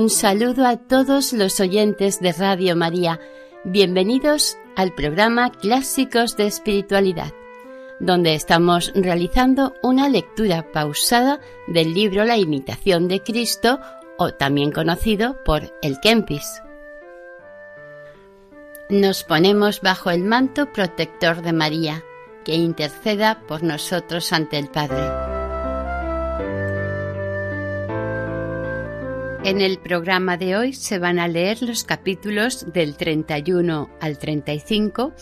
Un saludo a todos los oyentes de Radio María. Bienvenidos al programa Clásicos de Espiritualidad, donde estamos realizando una lectura pausada del libro La imitación de Cristo, o también conocido por el Kempis. Nos ponemos bajo el manto protector de María, que interceda por nosotros ante el Padre. En el programa de hoy se van a leer los capítulos del 31 al 35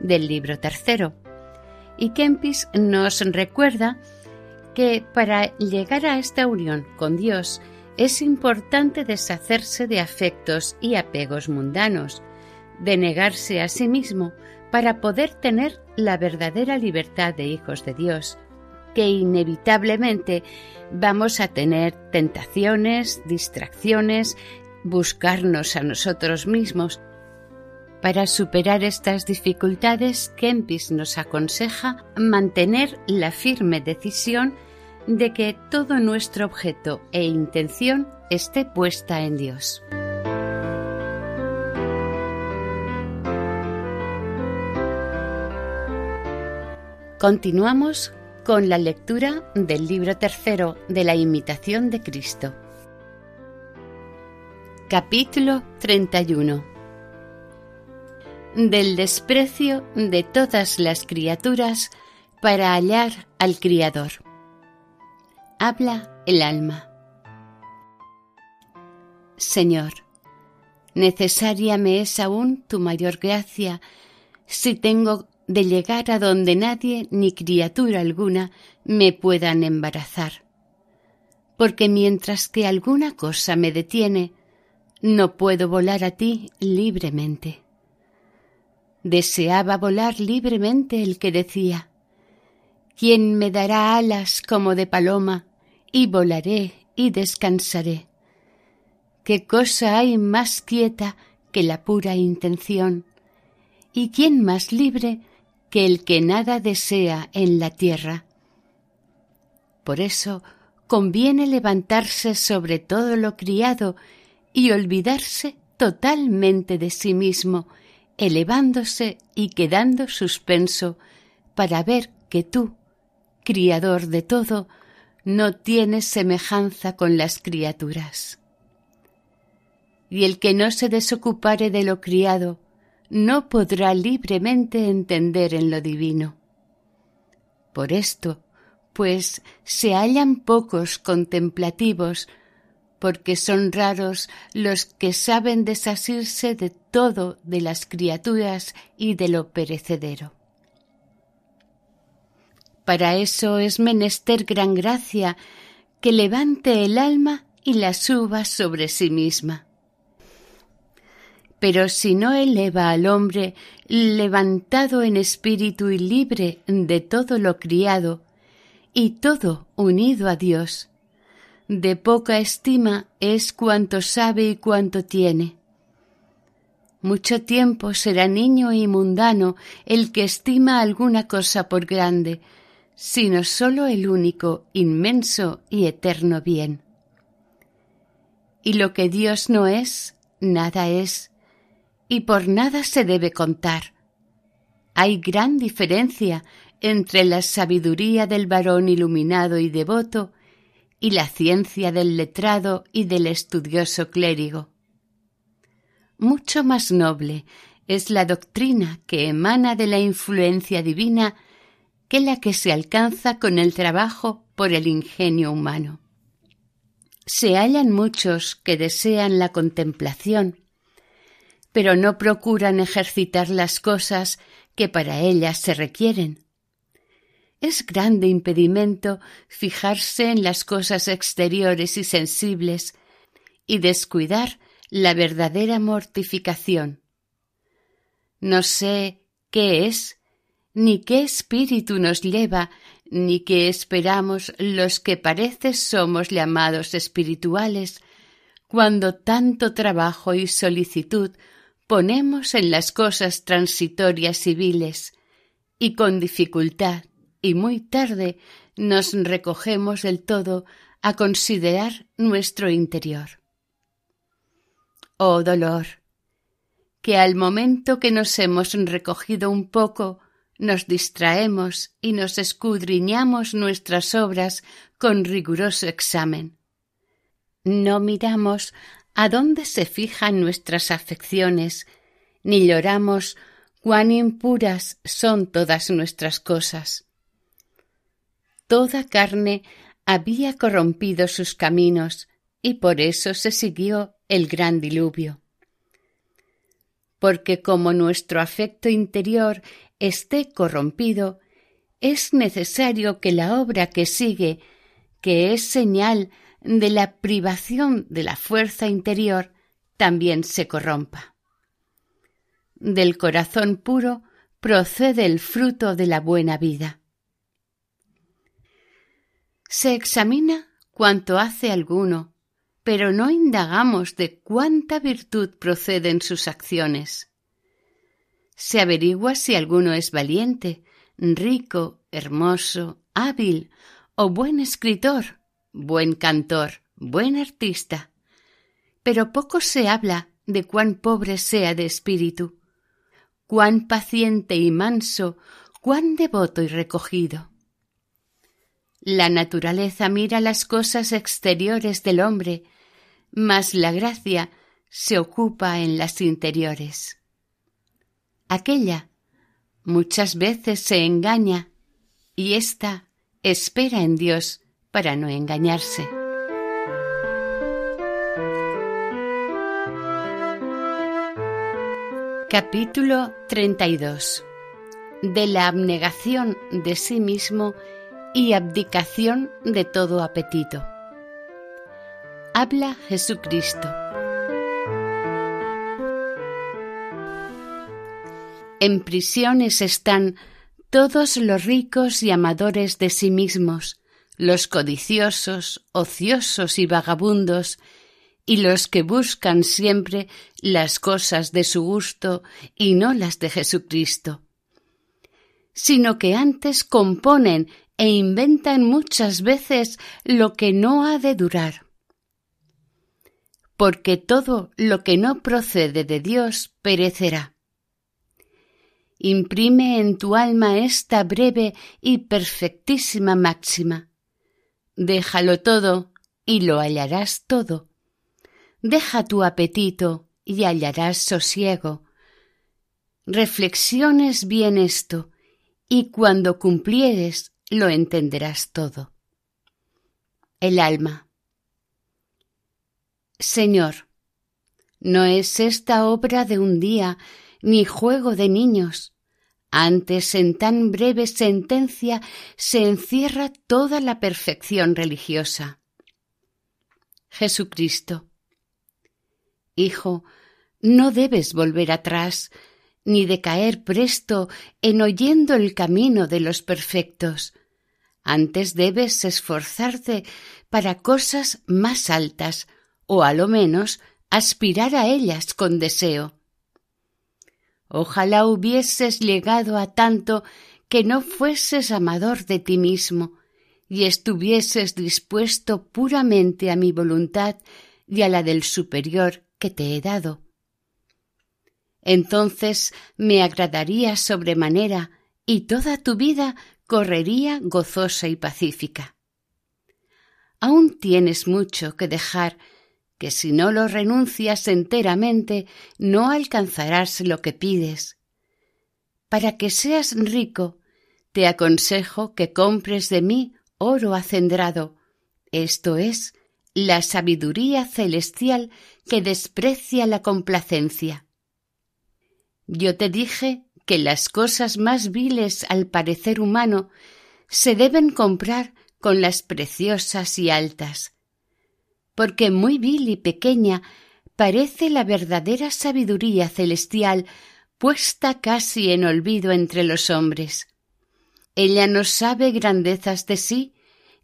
del libro tercero. Y Kempis nos recuerda que para llegar a esta unión con Dios es importante deshacerse de afectos y apegos mundanos, de negarse a sí mismo para poder tener la verdadera libertad de hijos de Dios, que inevitablemente vamos a tener tentaciones, distracciones, buscarnos a nosotros mismos. Para superar estas dificultades, Kempis nos aconseja mantener la firme decisión de que todo nuestro objeto e intención esté puesta en Dios. Continuamos con la lectura del libro tercero de la imitación de Cristo. Capítulo 31 Del desprecio de todas las criaturas para hallar al Criador. Habla el alma. Señor, necesaria me es aún tu mayor gracia si tengo de llegar a donde nadie ni criatura alguna me puedan embarazar. Porque mientras que alguna cosa me detiene, no puedo volar a ti libremente. Deseaba volar libremente el que decía, ¿quién me dará alas como de paloma y volaré y descansaré? ¿Qué cosa hay más quieta que la pura intención? ¿Y quién más libre que el que nada desea en la tierra. Por eso conviene levantarse sobre todo lo criado y olvidarse totalmente de sí mismo, elevándose y quedando suspenso para ver que tú, criador de todo, no tienes semejanza con las criaturas. Y el que no se desocupare de lo criado, no podrá libremente entender en lo divino. Por esto, pues se hallan pocos contemplativos, porque son raros los que saben desasirse de todo de las criaturas y de lo perecedero. Para eso es menester gran gracia que levante el alma y la suba sobre sí misma pero si no eleva al hombre levantado en espíritu y libre de todo lo criado, y todo unido a Dios, de poca estima es cuanto sabe y cuanto tiene. Mucho tiempo será niño y mundano el que estima alguna cosa por grande, sino sólo el único, inmenso y eterno bien. Y lo que Dios no es, nada es, y por nada se debe contar. Hay gran diferencia entre la sabiduría del varón iluminado y devoto y la ciencia del letrado y del estudioso clérigo. Mucho más noble es la doctrina que emana de la influencia divina que la que se alcanza con el trabajo por el ingenio humano. Se hallan muchos que desean la contemplación, pero no procuran ejercitar las cosas que para ellas se requieren. es grande impedimento fijarse en las cosas exteriores y sensibles y descuidar la verdadera mortificación. No sé qué es, ni qué espíritu nos lleva, ni qué esperamos los que parece somos llamados espirituales, cuando tanto trabajo y solicitud ponemos en las cosas transitorias civiles, y con dificultad y muy tarde nos recogemos del todo a considerar nuestro interior. Oh dolor, que al momento que nos hemos recogido un poco, nos distraemos y nos escudriñamos nuestras obras con riguroso examen. No miramos a dónde se fijan nuestras afecciones, ni lloramos cuán impuras son todas nuestras cosas. Toda carne había corrompido sus caminos, y por eso se siguió el gran diluvio. Porque como nuestro afecto interior esté corrompido, es necesario que la obra que sigue, que es señal de la privación de la fuerza interior, también se corrompa. Del corazón puro procede el fruto de la buena vida. Se examina cuanto hace alguno, pero no indagamos de cuánta virtud proceden sus acciones. Se averigua si alguno es valiente, rico, hermoso, hábil o buen escritor, buen cantor, buen artista. Pero poco se habla de cuán pobre sea de espíritu, cuán paciente y manso, cuán devoto y recogido. La naturaleza mira las cosas exteriores del hombre, mas la gracia se ocupa en las interiores. Aquella muchas veces se engaña y ésta espera en Dios para no engañarse. Capítulo 32 De la abnegación de sí mismo y abdicación de todo apetito. Habla Jesucristo. En prisiones están todos los ricos y amadores de sí mismos, los codiciosos, ociosos y vagabundos, y los que buscan siempre las cosas de su gusto y no las de Jesucristo, sino que antes componen e inventan muchas veces lo que no ha de durar. Porque todo lo que no procede de Dios perecerá. Imprime en tu alma esta breve y perfectísima máxima. Déjalo todo y lo hallarás todo. Deja tu apetito y hallarás sosiego. Reflexiones bien esto, y cuando cumplieres lo entenderás todo. El alma. Señor, no es esta obra de un día, ni juego de niños. Antes en tan breve sentencia se encierra toda la perfección religiosa. Jesucristo. Hijo, no debes volver atrás, ni decaer presto en oyendo el camino de los perfectos. Antes debes esforzarte para cosas más altas, o a lo menos aspirar a ellas con deseo. Ojalá hubieses llegado a tanto que no fueses amador de ti mismo y estuvieses dispuesto puramente a mi voluntad y a la del superior que te he dado. Entonces me agradaría sobremanera y toda tu vida correría gozosa y pacífica. Aún tienes mucho que dejar que si no lo renuncias enteramente no alcanzarás lo que pides. Para que seas rico, te aconsejo que compres de mí oro acendrado, esto es, la sabiduría celestial que desprecia la complacencia. Yo te dije que las cosas más viles al parecer humano se deben comprar con las preciosas y altas, porque muy vil y pequeña parece la verdadera sabiduría celestial puesta casi en olvido entre los hombres. Ella no sabe grandezas de sí,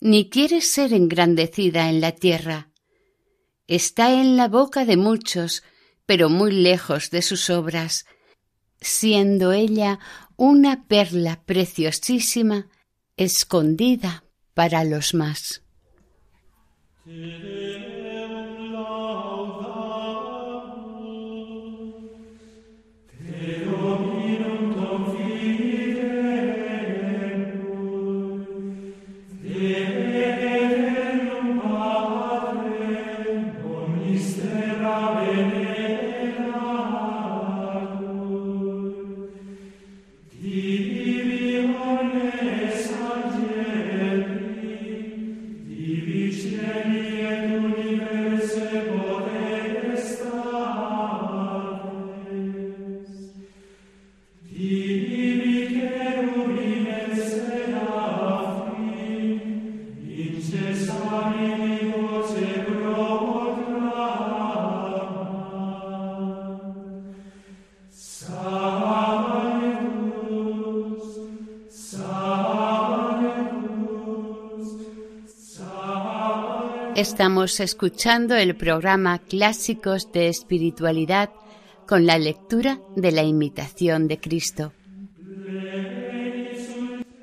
ni quiere ser engrandecida en la tierra. Está en la boca de muchos, pero muy lejos de sus obras, siendo ella una perla preciosísima escondida para los más. Te Estamos escuchando el programa Clásicos de Espiritualidad con la lectura de la imitación de Cristo.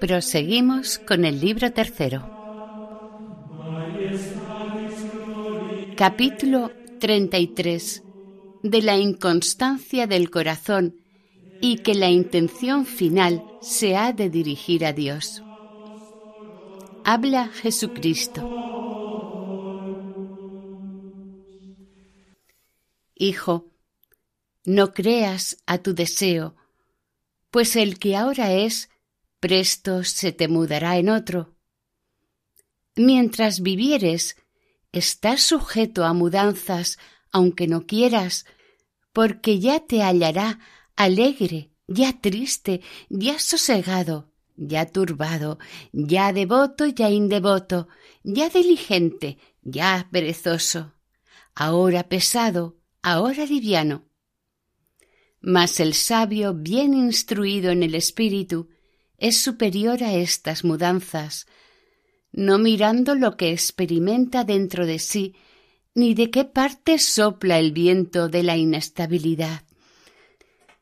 Proseguimos con el libro tercero. Capítulo 33 de la inconstancia del corazón y que la intención final se ha de dirigir a Dios. Habla Jesucristo. Hijo, no creas a tu deseo, pues el que ahora es, presto se te mudará en otro. Mientras vivieres, estás sujeto a mudanzas, aunque no quieras, porque ya te hallará alegre, ya triste, ya sosegado, ya turbado, ya devoto, ya indevoto, ya diligente, ya perezoso, ahora pesado, ahora liviano. Mas el sabio, bien instruido en el espíritu, es superior a estas mudanzas, no mirando lo que experimenta dentro de sí, ni de qué parte sopla el viento de la inestabilidad,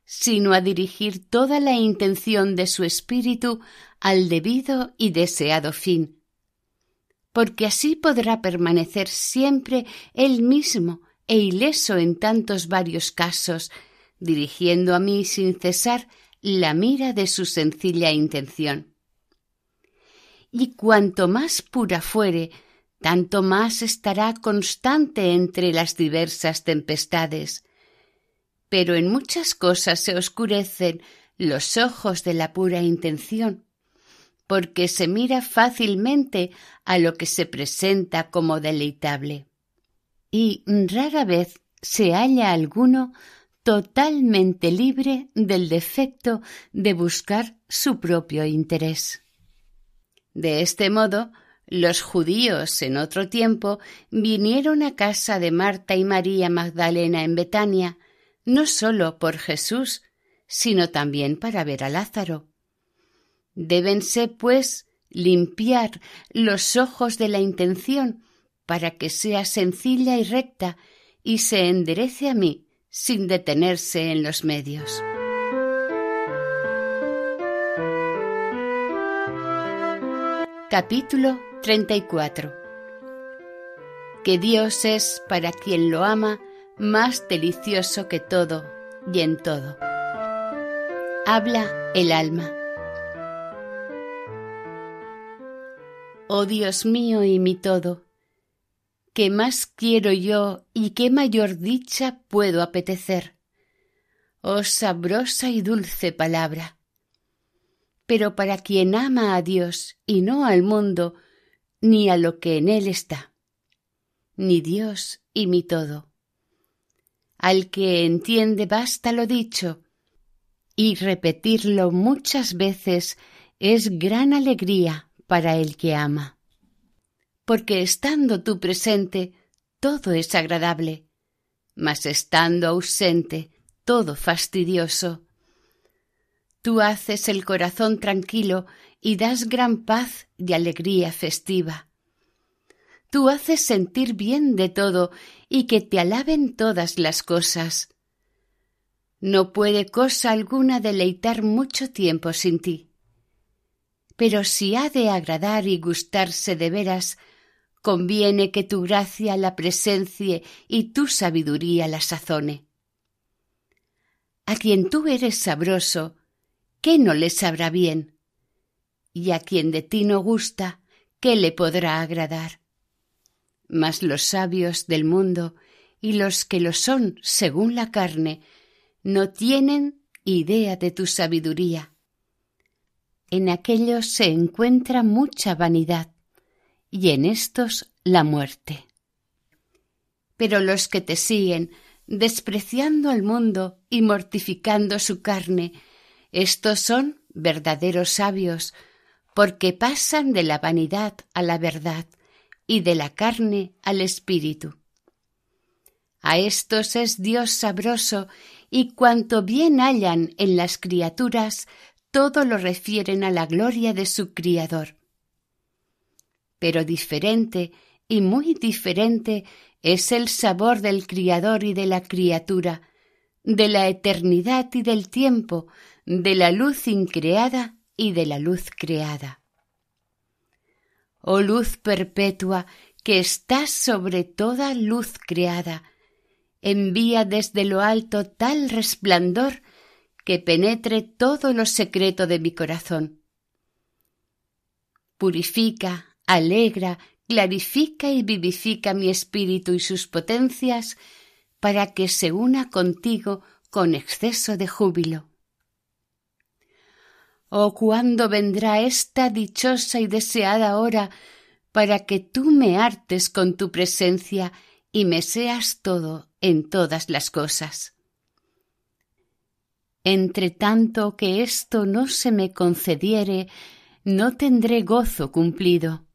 sino a dirigir toda la intención de su espíritu al debido y deseado fin, porque así podrá permanecer siempre él mismo e ileso en tantos varios casos, dirigiendo a mí sin cesar la mira de su sencilla intención. Y cuanto más pura fuere, tanto más estará constante entre las diversas tempestades. Pero en muchas cosas se oscurecen los ojos de la pura intención, porque se mira fácilmente a lo que se presenta como deleitable y rara vez se halla alguno totalmente libre del defecto de buscar su propio interés. De este modo, los judíos en otro tiempo vinieron a casa de Marta y María Magdalena en Betania, no sólo por Jesús, sino también para ver a Lázaro. Débense, pues, limpiar los ojos de la intención para que sea sencilla y recta y se enderece a mí sin detenerse en los medios. Capítulo 34 Que Dios es para quien lo ama más delicioso que todo y en todo. Habla el alma. Oh Dios mío y mi todo, ¿Qué más quiero yo y qué mayor dicha puedo apetecer? Oh sabrosa y dulce palabra. Pero para quien ama a Dios y no al mundo, ni a lo que en él está, ni Dios y mi todo. Al que entiende basta lo dicho, y repetirlo muchas veces es gran alegría para el que ama. Porque estando tú presente, todo es agradable, mas estando ausente, todo fastidioso. Tú haces el corazón tranquilo y das gran paz y alegría festiva. Tú haces sentir bien de todo y que te alaben todas las cosas. No puede cosa alguna deleitar mucho tiempo sin ti. Pero si ha de agradar y gustarse de veras, conviene que tu gracia la presencie y tu sabiduría la sazone. A quien tú eres sabroso, ¿qué no le sabrá bien? Y a quien de ti no gusta, ¿qué le podrá agradar? Mas los sabios del mundo y los que lo son según la carne no tienen idea de tu sabiduría. En aquellos se encuentra mucha vanidad y en estos la muerte. Pero los que te siguen, despreciando al mundo y mortificando su carne, estos son verdaderos sabios, porque pasan de la vanidad a la verdad y de la carne al espíritu. A estos es Dios sabroso y cuanto bien hallan en las criaturas, todo lo refieren a la gloria de su Criador. Pero diferente y muy diferente es el sabor del Criador y de la criatura, de la eternidad y del tiempo, de la luz increada y de la luz creada. Oh luz perpetua que estás sobre toda luz creada, envía desde lo alto tal resplandor que penetre todo lo secreto de mi corazón. Purifica, alegra, clarifica y vivifica mi espíritu y sus potencias para que se una contigo con exceso de júbilo. Oh, cuándo vendrá esta dichosa y deseada hora para que tú me hartes con tu presencia y me seas todo en todas las cosas. Entre tanto que esto no se me concediere, no tendré gozo cumplido.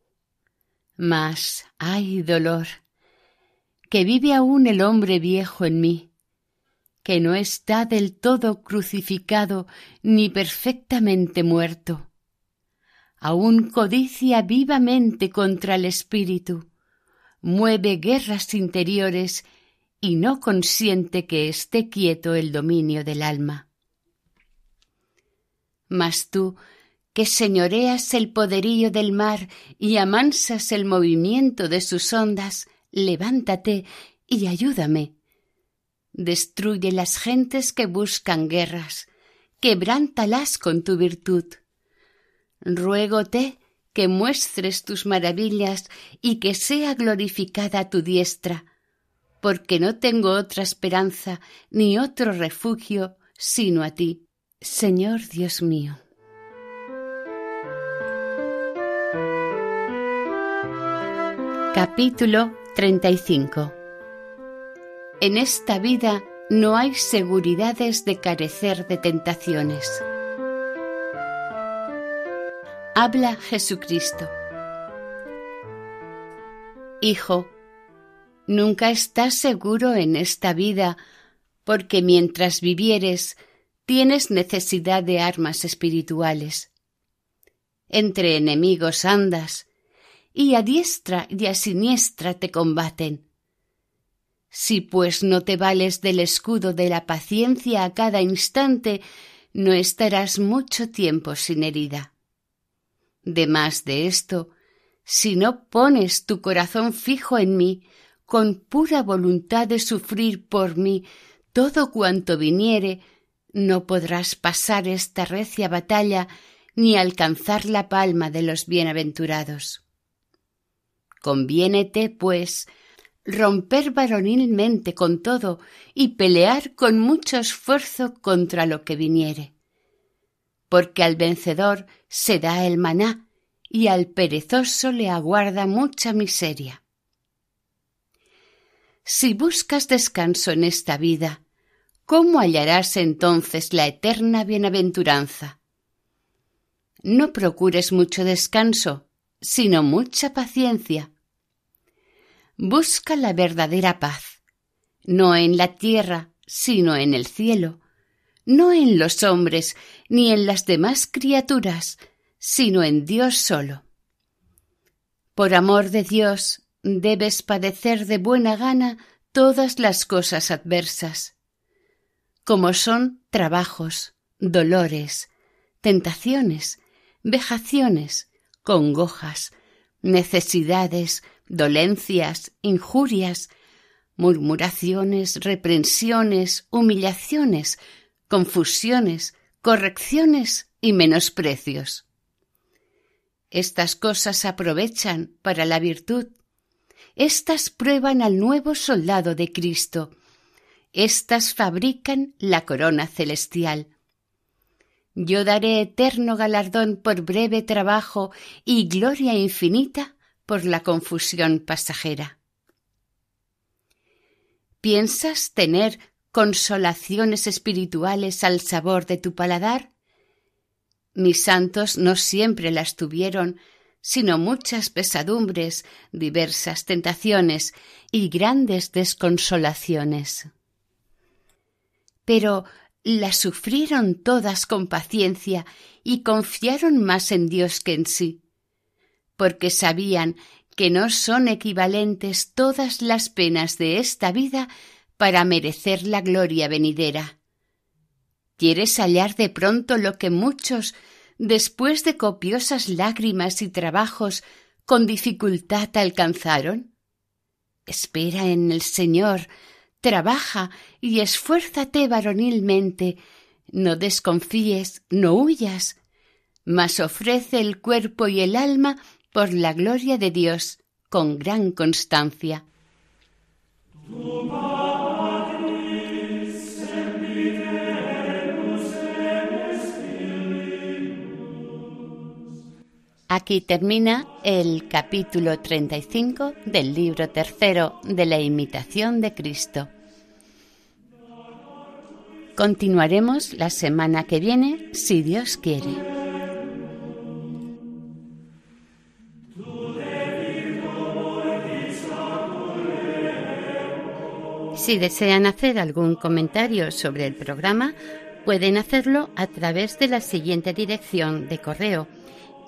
Mas hay dolor, que vive aún el hombre viejo en mí, que no está del todo crucificado ni perfectamente muerto. Aún codicia vivamente contra el espíritu, mueve guerras interiores y no consiente que esté quieto el dominio del alma. Mas tú, que señoreas el poderío del mar y amansas el movimiento de sus ondas, levántate y ayúdame. Destruye las gentes que buscan guerras, quebrántalas con tu virtud. Ruégote que muestres tus maravillas y que sea glorificada tu diestra, porque no tengo otra esperanza ni otro refugio sino a ti, Señor Dios mío. Capítulo 35 En esta vida no hay seguridades de carecer de tentaciones. Habla Jesucristo. Hijo, nunca estás seguro en esta vida, porque mientras vivieres tienes necesidad de armas espirituales. Entre enemigos andas, y a diestra y a siniestra te combaten. Si pues no te vales del escudo de la paciencia a cada instante, no estarás mucho tiempo sin herida. De más de esto, si no pones tu corazón fijo en mí, con pura voluntad de sufrir por mí todo cuanto viniere, no podrás pasar esta recia batalla ni alcanzar la palma de los bienaventurados. Conviénete, pues, romper varonilmente con todo y pelear con mucho esfuerzo contra lo que viniere porque al vencedor se da el maná y al perezoso le aguarda mucha miseria. Si buscas descanso en esta vida, ¿cómo hallarás entonces la eterna bienaventuranza? no procures mucho descanso, sino mucha paciencia. Busca la verdadera paz, no en la tierra, sino en el cielo, no en los hombres ni en las demás criaturas, sino en Dios solo. Por amor de Dios debes padecer de buena gana todas las cosas adversas, como son trabajos, dolores, tentaciones, vejaciones, congojas, necesidades, dolencias, injurias, murmuraciones, reprensiones, humillaciones, confusiones, correcciones y menosprecios. Estas cosas aprovechan para la virtud. Estas prueban al nuevo soldado de Cristo. Estas fabrican la corona celestial. Yo daré eterno galardón por breve trabajo y gloria infinita por la confusión pasajera. ¿Piensas tener consolaciones espirituales al sabor de tu paladar? Mis santos no siempre las tuvieron, sino muchas pesadumbres, diversas tentaciones y grandes desconsolaciones. Pero las sufrieron todas con paciencia y confiaron más en Dios que en sí, porque sabían que no son equivalentes todas las penas de esta vida para merecer la gloria venidera. ¿Quieres hallar de pronto lo que muchos, después de copiosas lágrimas y trabajos, con dificultad alcanzaron? Espera en el Señor, trabaja y esfuérzate varonilmente, no desconfíes, no huyas, mas ofrece el cuerpo y el alma por la gloria de Dios con gran constancia. Aquí termina el capítulo 35 del libro tercero de la imitación de Cristo. Continuaremos la semana que viene, si Dios quiere. Si desean hacer algún comentario sobre el programa, pueden hacerlo a través de la siguiente dirección de correo